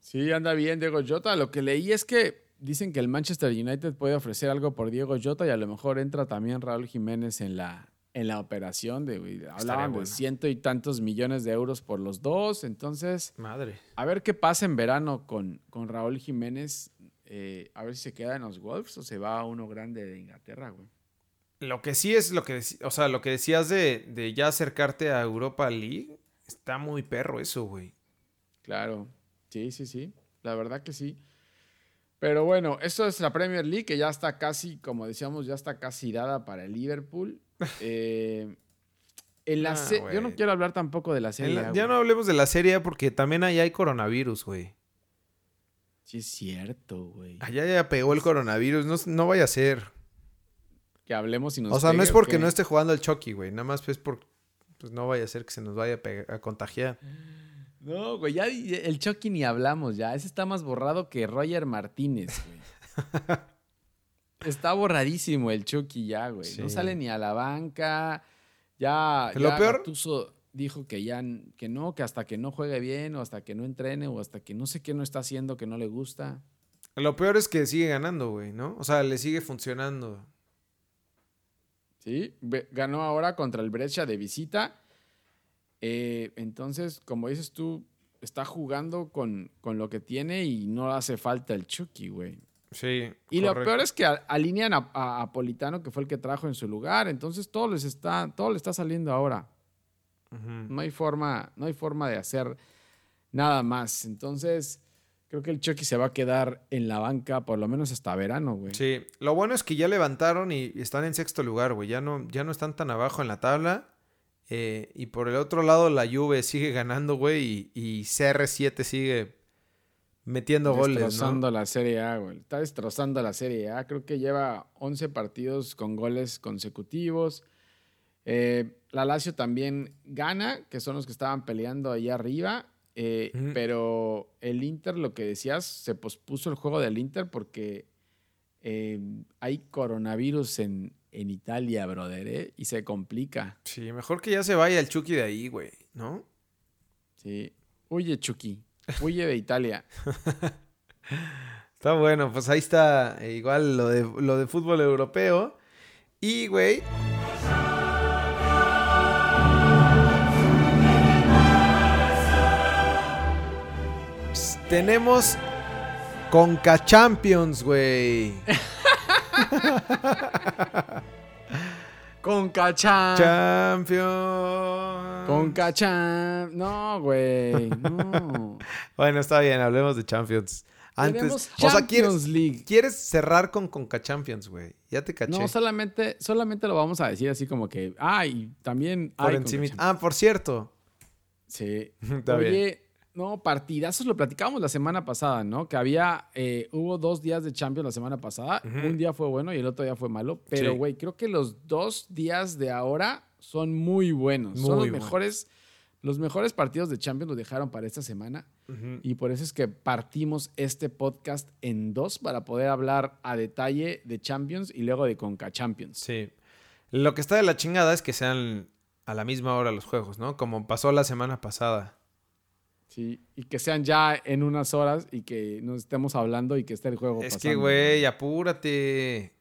Sí, anda bien Diego Jota. Lo que leí es que dicen que el Manchester United puede ofrecer algo por Diego Jota y a lo mejor entra también Raúl Jiménez en la, en la operación. De, hablaban de ciento y tantos millones de euros por los dos. Entonces, madre. A ver qué pasa en verano con, con Raúl Jiménez. Eh, a ver si se queda en los Wolves o se va a uno grande de Inglaterra, güey. Lo que sí es lo que, o sea, lo que decías de, de ya acercarte a Europa League, está muy perro eso, güey. Claro, sí, sí, sí, la verdad que sí. Pero bueno, eso es la Premier League, que ya está casi, como decíamos, ya está casi dada para el Liverpool. Eh, en la ah, yo no quiero hablar tampoco de la serie. ya no hablemos de la serie porque también ahí hay coronavirus, güey. Sí, es cierto, güey. Allá ya pegó el coronavirus, no, no vaya a ser. Que hablemos y nos O sea, no es porque no esté jugando el Chucky, güey. Nada más es por. Pues no vaya a ser que se nos vaya a, a contagiar. No, güey, ya el Chucky ni hablamos ya. Ese está más borrado que Roger Martínez, güey. está borradísimo el Chucky ya, güey. No sale ni a la banca. Ya. Lo peor. dijo que ya que no, que hasta que no juegue bien, o hasta que no entrene, o hasta que no sé qué no está haciendo que no le gusta. Lo peor es que sigue ganando, güey, ¿no? O sea, le sigue funcionando. Sí, ganó ahora contra el Brescia de visita eh, entonces, como dices tú, está jugando con, con, lo que tiene y no hace falta el Chucky, güey. Sí. Y lo peor es que alinean a, a, Politano, que fue el que trajo en su lugar. Entonces todo les está, todo le está saliendo ahora. No hay forma, no hay forma de hacer nada más. Entonces, creo que el Chucky se va a quedar en la banca por lo menos hasta verano, güey. Sí. Lo bueno es que ya levantaron y, están en sexto lugar, güey. Ya no, ya no están tan abajo en la tabla. Eh, y por el otro lado, la Juve sigue ganando, güey, y, CR7 sigue metiendo goles. Destrozando la Serie A, güey. Está destrozando la Serie A. Creo que lleva 11 partidos con goles consecutivos. Eh, la Lazio también gana, que son los que estaban peleando ahí arriba. Eh, pero el Inter, lo que decías, se pospuso el juego del Inter porque hay coronavirus en, en Italia, brother, ¿eh? Y se complica. Sí, mejor que ya se vaya el Chucky de ahí, güey, ¿no? Sí. Huye, Chucky. Huye de Italia. está bueno, pues ahí está eh, igual lo de, lo de fútbol europeo. Y, güey. Tenemos Conca Champions, güey. Con cacham. Champions. Con cacham. No, güey. No. bueno, está bien, hablemos de Champions. Antes, o sea, ¿quieres, League. ¿quieres cerrar con Conca Champions, güey? Ya te caché. No, solamente, solamente lo vamos a decir así como que, ay, también por Ah, por cierto. Sí. Está Oye, bien. No, partidazos lo platicábamos la semana pasada, ¿no? Que había, eh, hubo dos días de Champions la semana pasada. Un día fue bueno y el otro día fue malo. Pero, güey, creo que los dos días de ahora son muy buenos. son los mejores. Los mejores partidos de Champions los dejaron para esta semana. Y por eso es que partimos este podcast en dos para poder hablar a detalle de Champions y luego de Conca Champions. Sí. Lo que está de la chingada es que sean a la misma hora los juegos, ¿no? Como pasó la semana pasada. Sí, y que sean ya en unas horas y que nos estemos hablando y que esté el juego. Es que, güey, apúrate.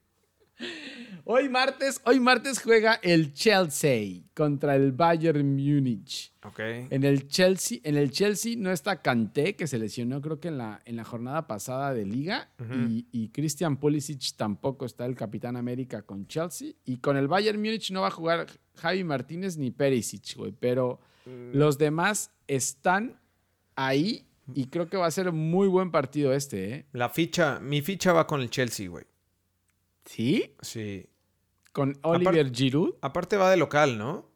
Hoy martes, hoy martes juega el Chelsea contra el Bayern Múnich. Ok. En el Chelsea, en el Chelsea no está Kanté, que se lesionó creo que en la, en la jornada pasada de liga. y, y, Christian Pulisic tampoco está el Capitán América con Chelsea. Y con el Bayern Múnich no va a jugar Javi Martínez ni Perisic, güey. Pero mm. los demás están ahí y creo que va a ser muy buen partido este, ¿eh? La ficha, mi ficha va con el Chelsea, güey. ¿Sí? Sí. Con Oliver Giroud. Aparte va de local, ¿no?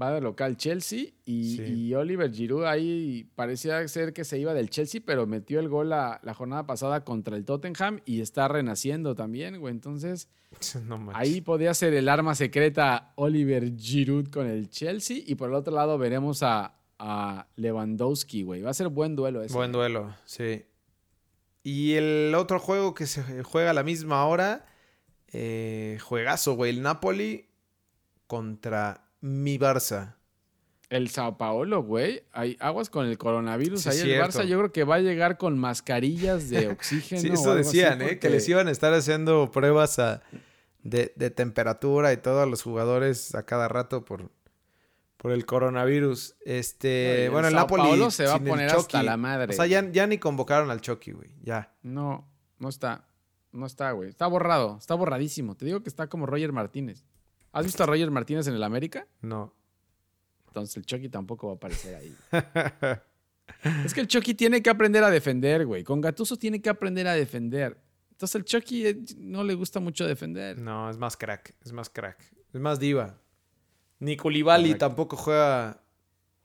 Va de local Chelsea y, Oliver Giroud ahí parecía ser que se iba del Chelsea, pero metió el gol la, jornada pasada contra el Tottenham y está renaciendo también, güey. Entonces, ahí podría ser el arma secreta Oliver Giroud con el Chelsea y por el otro lado veremos a, a Lewandowski, güey. Va a ser buen duelo ese. Buen duelo, sí. Y el otro juego que se juega a la misma hora, eh, juegazo, güey. El Napoli contra mi Barça. El Sao Paulo, güey. Hay aguas con el coronavirus. Sí, Ahí el cierto. Barça yo creo que va a llegar con mascarillas de oxígeno. Sí, eso decían, ¿eh? Que les iban a estar haciendo pruebas a- de, de temperatura y todo a los jugadores a cada rato por, por el coronavirus. Este, el bueno, el Sao Napoli Paulo se va a el poner hasta la madre, O sea, ya, ya ni convocaron al Chucky, güey. Ya. No, no está. No está, güey. Está borrado. Está borradísimo. Te digo que está como Roger Martínez. ¿Has visto a Roger Martínez en el América? No. Entonces el Chucky tampoco va a aparecer ahí. es que el Chucky tiene que aprender a defender, güey. Con Gatuso tiene que aprender a defender. Entonces el Chucky eh, no le gusta mucho defender. No, es más crack. Es más crack. Es más diva. Ni Koulibaly tampoco juega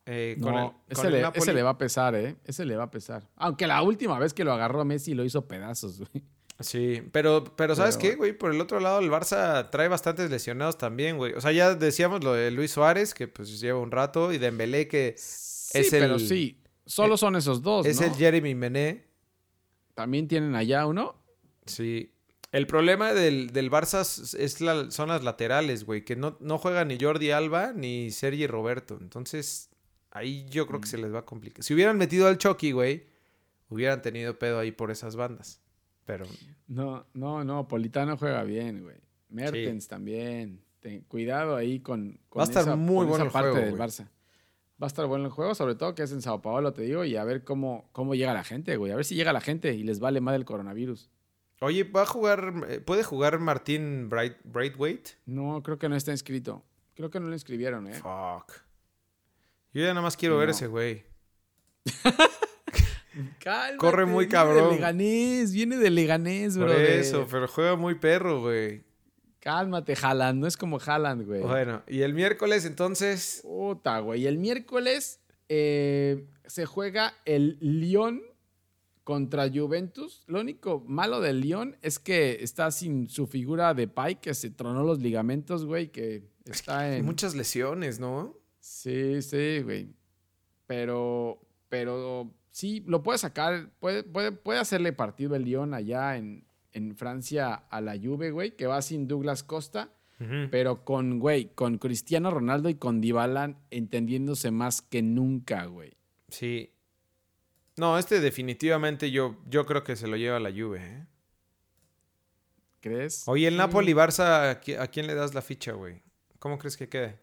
eh, con No, el, con ese, el le, Napoli. ese le va a pesar, ¿eh? Ese le va a pesar. Aunque la última vez que lo agarró a Messi lo hizo pedazos, güey. Sí, pero, pero ¿sabes Pero- qué, güey? Por el otro lado, el Barça trae bastantes lesionados también, güey. O sea, ya decíamos lo de Luis Suárez, que pues lleva un rato, y Dembélé, que Sí, Es el- pero sí. Solo son esos dos, es ¿no? el Jeremy Mené. También tienen allá uno. Sí. El problema del, del Barça es la- son las laterales, güey, que no, no juega ni Jordi Alba ni Sergi Roberto. Entonces, ahí yo creo que Mm. se les va a complicar. Si hubieran metido al Chucky, güey, hubieran tenido pedo ahí por esas bandas. Pero No, no, no. Politano juega bien, güey. Mertens también. Ten- cuidado ahí con, con Va a estar esa, muy bueno el parte juego, del. Barça. Va a estar bueno el juego, sobre todo que es en Sao Paulo, te digo, y a ver cómo, cómo llega la gente, güey. A ver si llega la gente y les vale más el coronavirus. Oye, ¿va a jugar, eh, puede jugar Martín Bright, Braithwaite? No, creo que no está inscrito. Creo que no lo inscribieron, ¿eh? Fuck. Yo ya nada más quiero ver ese güey. Cálmate, Corre muy viene cabrón. de Leganés, viene de Leganés, Por bro. eso, pero juega muy perro, güey. Cálmate, Haaland. No es como Haaland, güey. Bueno, y el miércoles entonces. Puta, güey. El miércoles eh, se juega el Lyon contra Juventus. Lo único malo del Lyon es que está sin su figura de Pai, que se tronó los ligamentos, güey, que está en... Muchas lesiones, ¿no? Sí, sí, güey. Pero, pero sí, lo puede sacar, puede, puede, puede hacerle partido el Lyon allá en, en Francia a la Juve, güey, que va sin Douglas Costa. Pero con, güey, con Cristiano Ronaldo y con Dybala entendiéndose más que nunca, güey. Sí. No, este definitivamente yo, yo creo que se lo lleva la Juve, ¿eh? ¿Crees? Oye, el Sí. Napoli-Barça, ¿a qui- ¿a quién le das la ficha, güey? ¿Cómo crees que quede?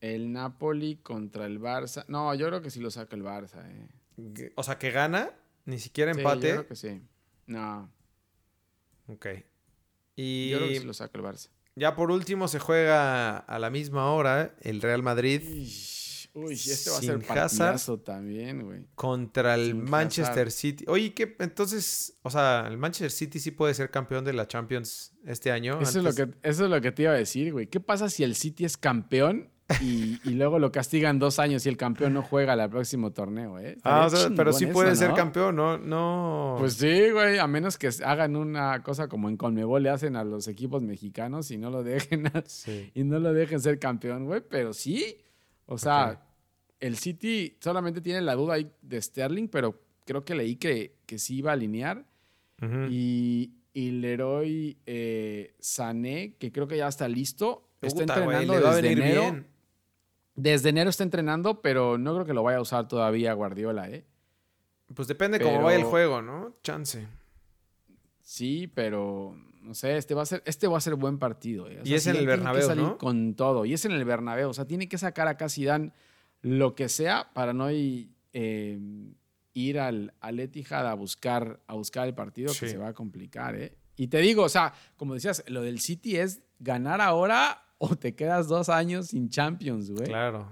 El Napoli contra el Barça. No, yo creo que sí lo saca el Barça, eh. O sea, que gana, ni siquiera Sí, yo empate. creo que sí. No, Ok. Y yo creo que sí lo saca el Barça. ya por último se juega a la misma hora el Real Madrid Uy, este va a ser partidazo también, güey. contra el Sin Manchester Hazard. City. Oye, ¿qué? Entonces, o sea, el Manchester City sí puede ser campeón de la Champions este año. Eso es, lo que, eso es lo que te iba a decir, güey. ¿Qué pasa si el City es campeón y, y luego lo castigan dos años y el campeón no juega al próximo torneo, eh? Ah, Estaría o sea, pero sí puede eso, ser ¿no? campeón, ¿no? No. Pues sí, güey, a menos que hagan una cosa como en Conmebol le hacen a los equipos mexicanos y no lo dejen Sí. y no lo dejen ser campeón, güey, pero sí. O sea, el City solamente tiene la duda ahí de Sterling, pero creo que leí que, que sí iba a alinear. Y, y Leroy eh, Sané, que creo que ya está listo, está Puta, entrenando desde enero. bien. Desde enero está entrenando, pero no creo que lo vaya a usar todavía Guardiola, ¿eh? Pues depende cómo vaya el juego, ¿no? Chance. Sí, pero no sé, este va a ser, este va a ser buen partido. ¿eh? O Y es en el que Bernabéu, salir ¿no? Con todo. Y es en el Bernabéu. O sea, tiene que sacar acá Zidane lo que sea para no i- eh, ir al, al Etihad a buscar, a buscar el partido Sí. que se va a complicar, ¿eh? Y te digo, o sea, como decías, lo del City es ganar ahora o te quedas dos años sin Champions, güey. Claro.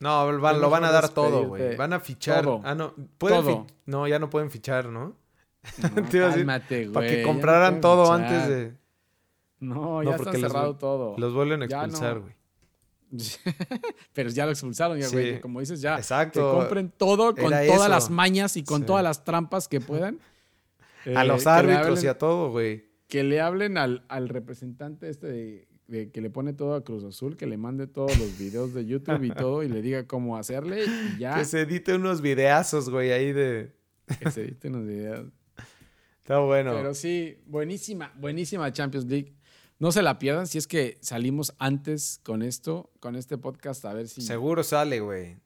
No, lo van a dar todo, güey. Van a fichar. Todo. Ah, no. ¿Pueden Todo. No, ya no pueden fichar, ¿no? No, Te iba a decir, cálmate, Para que no compraran todo antes de. No, No, ya porque está los cerrado todo. Los vuelven a expulsar, no. güey. Pero ya lo expulsaron, ya, güey. Como dices, ya. Exacto. Que compren todo con Era todas eso. las mañas y con Sí. todas las trampas que puedan. A Eh, los le árbitros hablen- y a todo, güey. Que le hablen al, al representante este de, de que le pone todo a Cruz Azul, que le mande todos los videos de YouTube y todo y le diga cómo hacerle y ya Que se edite unos videazos, güey, ahí de. que se editen los videos. Está bueno. Pero sí, buenísima, buenísima Champions League. No se la pierdan si es que salimos antes con esto, con este podcast, a ver si. Seguro sale, güey.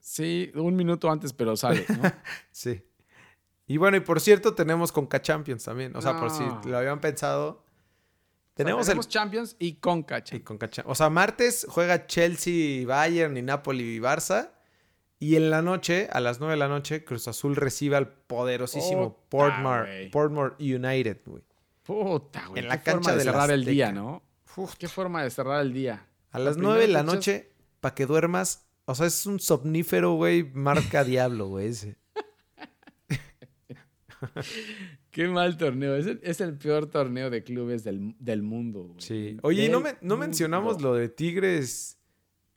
Sí, un minuto antes, pero sale, ¿no? sí. Y bueno, y por cierto, tenemos Conca Champions también. O sea, por si lo habían pensado. Tenemos, O sea, tenemos el. Champions y Conca y Champions. Conca Cha- O sea, martes juega Chelsea, Bayern y Napoli y Barça. Y en la noche, a las 9 de la noche, Cruz Azul recibe al poderosísimo Puta, Portmore. Portmore United, güey. Puta, güey. En la qué forma cancha de del cerrar el día, ¿no? Uf, Qué forma de cerrar el día. a las La 9 de la noche, para que duermas. O sea, es un somnífero, güey, marca diablo, güey. ese. Qué mal torneo. Es el, es el peor torneo de clubes del, del mundo. güey. Sí. Oye, ¿y no, me- no Del mencionamos lo de Tigres?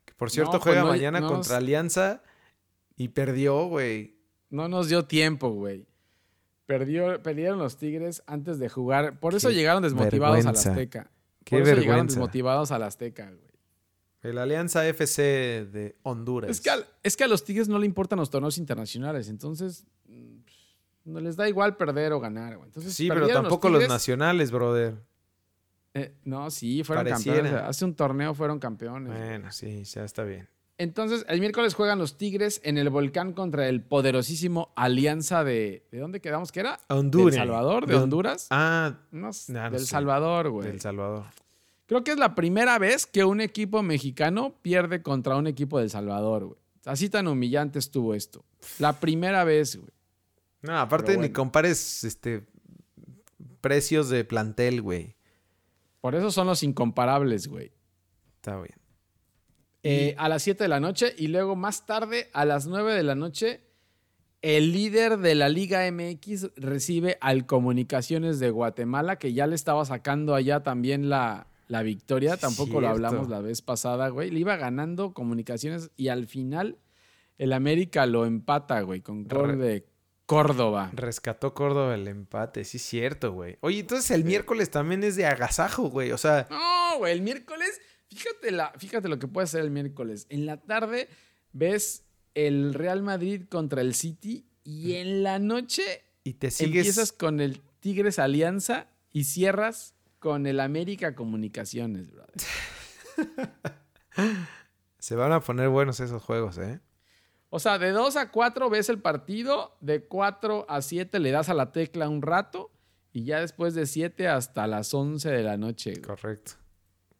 Que por cierto No, pues juega no- mañana no contra Alianza y perdió, güey. No nos dio tiempo, güey. Perdió, perdieron los Tigres antes de jugar. Por eso Qué llegaron desmotivados vergüenza. al Azteca. Qué Por eso llegaron vergüenza. desmotivados al Azteca, güey. El Alianza FC de Honduras. Es que, al- es que a los Tigres no le importan los torneos internacionales. Entonces, mm, no les da igual perder o ganar, güey. Entonces, sí, pero tampoco los, Tigres. nacionales, brother. Eh, no, sí, fueron Pareciera. campeones. Hace un torneo fueron campeones. güey. Bueno, sí, ya está bien. Entonces, el miércoles juegan los Tigres en el volcán contra el poderosísimo Alianza de. ¿De dónde quedamos que era? Honduras. ¿De El Salvador? ¿De De Hon- Honduras? Ah, No, sé, no, del sé. Salvador, güey. del Salvador. Creo que es la primera vez que un equipo mexicano pierde contra un equipo del Salvador, güey. Así tan humillante estuvo esto. La primera vez, güey. No, aparte ni compares este precios de plantel, güey. Por eso son los incomparables, güey. Está bien. Eh, a las 7 de la noche y luego más tarde, a las 9 de la noche, el líder de la Liga MX recibe al Comunicaciones de Guatemala, que ya le estaba sacando allá también la, la victoria. Tampoco lo hablamos la vez pasada, güey. Le iba ganando Comunicaciones y al final el América lo empata, güey, con gol de Córdoba. Rescató Córdoba el empate, sí, cierto, güey. Oye, entonces el miércoles también es de agasajo, güey. O sea, No, güey, el miércoles, fíjate, la, fíjate lo que puede ser el miércoles. En la tarde ves el Real Madrid contra el City y en la noche y te sigues. empiezas con el Tigres Alianza y cierras con el América Comunicaciones, brother. Se van a poner buenos esos juegos, ¿eh? O sea, de 2 a 4 ves el partido, de 4 a 7 le das a la tecla un rato y ya después de 7 hasta las 11 de la noche. güey.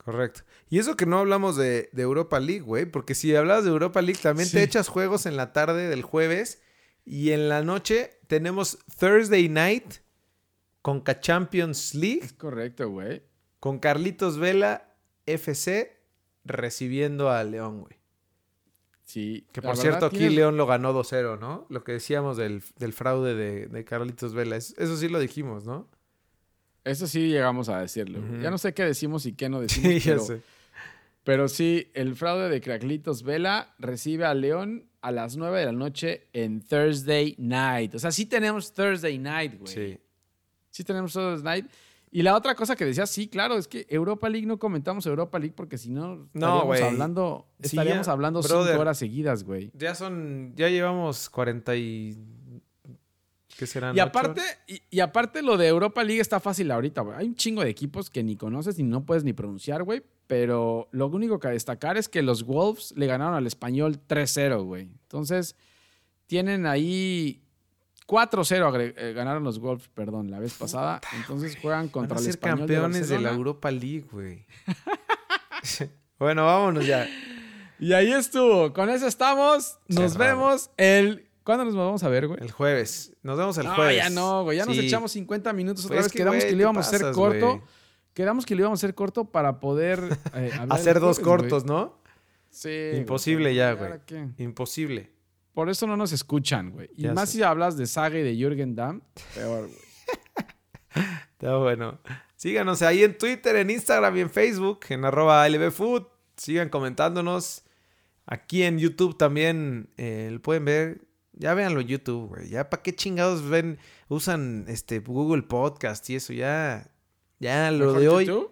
Correcto. Y eso que no hablamos de, de Europa League, güey. Porque si hablas de Europa League, también Sí. te echas juegos en la tarde del jueves. Y en la noche tenemos Thursday Night con Champions League. Es correcto, güey. Con Carlitos Vela FC recibiendo a León, güey. Sí. Que por cierto, aquí León lo ganó 2-0, ¿no? Lo que decíamos del, del fraude de, de Carlitos Vela. Es- Eso sí lo dijimos, ¿no? Eso sí llegamos a decirlo. güey. Ujú. Ya no sé qué decimos y qué no decimos. Sí, ya pero, sé. pero sí, el fraude de Craclitos Vela recibe a León a las 9 de la noche en Thursday Night. O sea, sí tenemos Thursday Night, güey. Sí. Sí tenemos Thursday Night. Y la otra cosa que decía, sí, claro, es que Europa League no comentamos Europa League porque si no estaríamos güey. hablando, Sí, estaríamos ya, hablando brother. cinco horas seguidas, güey. Ya son, ya llevamos 40 y... ¿Qué serán? Y aparte, y, y aparte lo de Europa League está fácil ahorita, güey. Hay un chingo de equipos que ni conoces y no puedes ni pronunciar, güey. Pero lo único que a destacar es que los Wolves le ganaron al español 3-0, güey. Entonces, tienen ahí 4-0 agre- eh, ganaron los Wolves, perdón, la vez pasada. Entonces juegan Van contra a el español campeones de, de, la. Europa League, güey. bueno, vámonos ya. Y ahí estuvo. Con eso estamos. Nos Cerrado. vemos el... ¿Cuándo nos vamos a ver, güey? El jueves. Nos vemos el no, jueves. ya no, güey. Ya nos echamos 50 minutos otra Pues vez. que, Quedamos güey, que le íbamos a hacer corto. güey. Quedamos que le íbamos a hacer corto para poder eh, Hacer dos jueves, cortos, güey. ¿no? Sí. Imposible ya, ¿y güey. qué? Imposible. Por eso no nos escuchan, güey. Y Ya más sé. si hablas de Saga y de Jürgen Damm, peor, güey. Está bueno. Síganos ahí en Twitter, en Instagram y en Facebook, en arroba lbfood. Sigan comentándonos. Aquí en YouTube también eh, lo pueden ver. Ya véanlo en YouTube, güey. Ya para qué chingados ven, usan este Google Podcast y eso. Ya, ya lo ¿Mejor de hoy YouTube?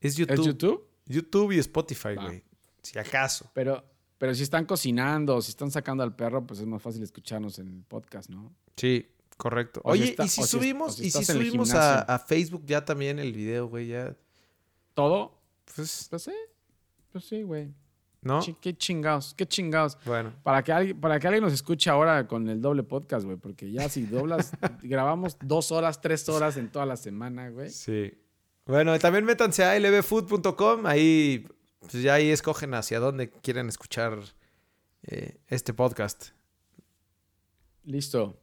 es ¿Es YouTube. YouTube? YouTube y Spotify, güey. Si acaso. Pero, pero si están cocinando si están sacando al perro, pues es más fácil escucharnos en el podcast, ¿no? Sí, correcto. O si Oye, está- y si subimos, si y si subimos a Facebook ya también el video, güey, ya. todo, Pues, pues sí. Pues sí, güey. Qué chingados, qué chingados. Bueno. Para que, alguien, para que alguien nos escuche ahora con el doble podcast, güey, porque ya si doblas, grabamos dos horas, tres horas en toda la semana, güey. Sí. Bueno, también métanse a lbfood.com. Ahí, pues ya ahí escogen hacia dónde quieren escuchar eh, este podcast. Listo.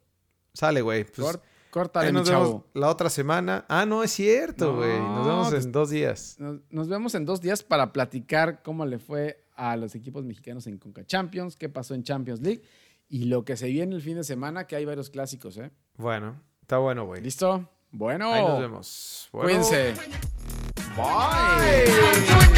Sale, güey. Pues, Cort- córtale, mi vemos chavo. la otra semana. Ah, no, es cierto, No, güey. Nos vemos pues- en dos días. Nos, nos vemos en dos días para platicar cómo le fue a los equipos mexicanos en Conca Champions, qué pasó en Champions League y lo que se viene el fin de semana, que hay varios clásicos, ¿eh? Bueno, está bueno, güey. ¿Listo? Bueno. Ahí nos vemos. Cuídense. Bye.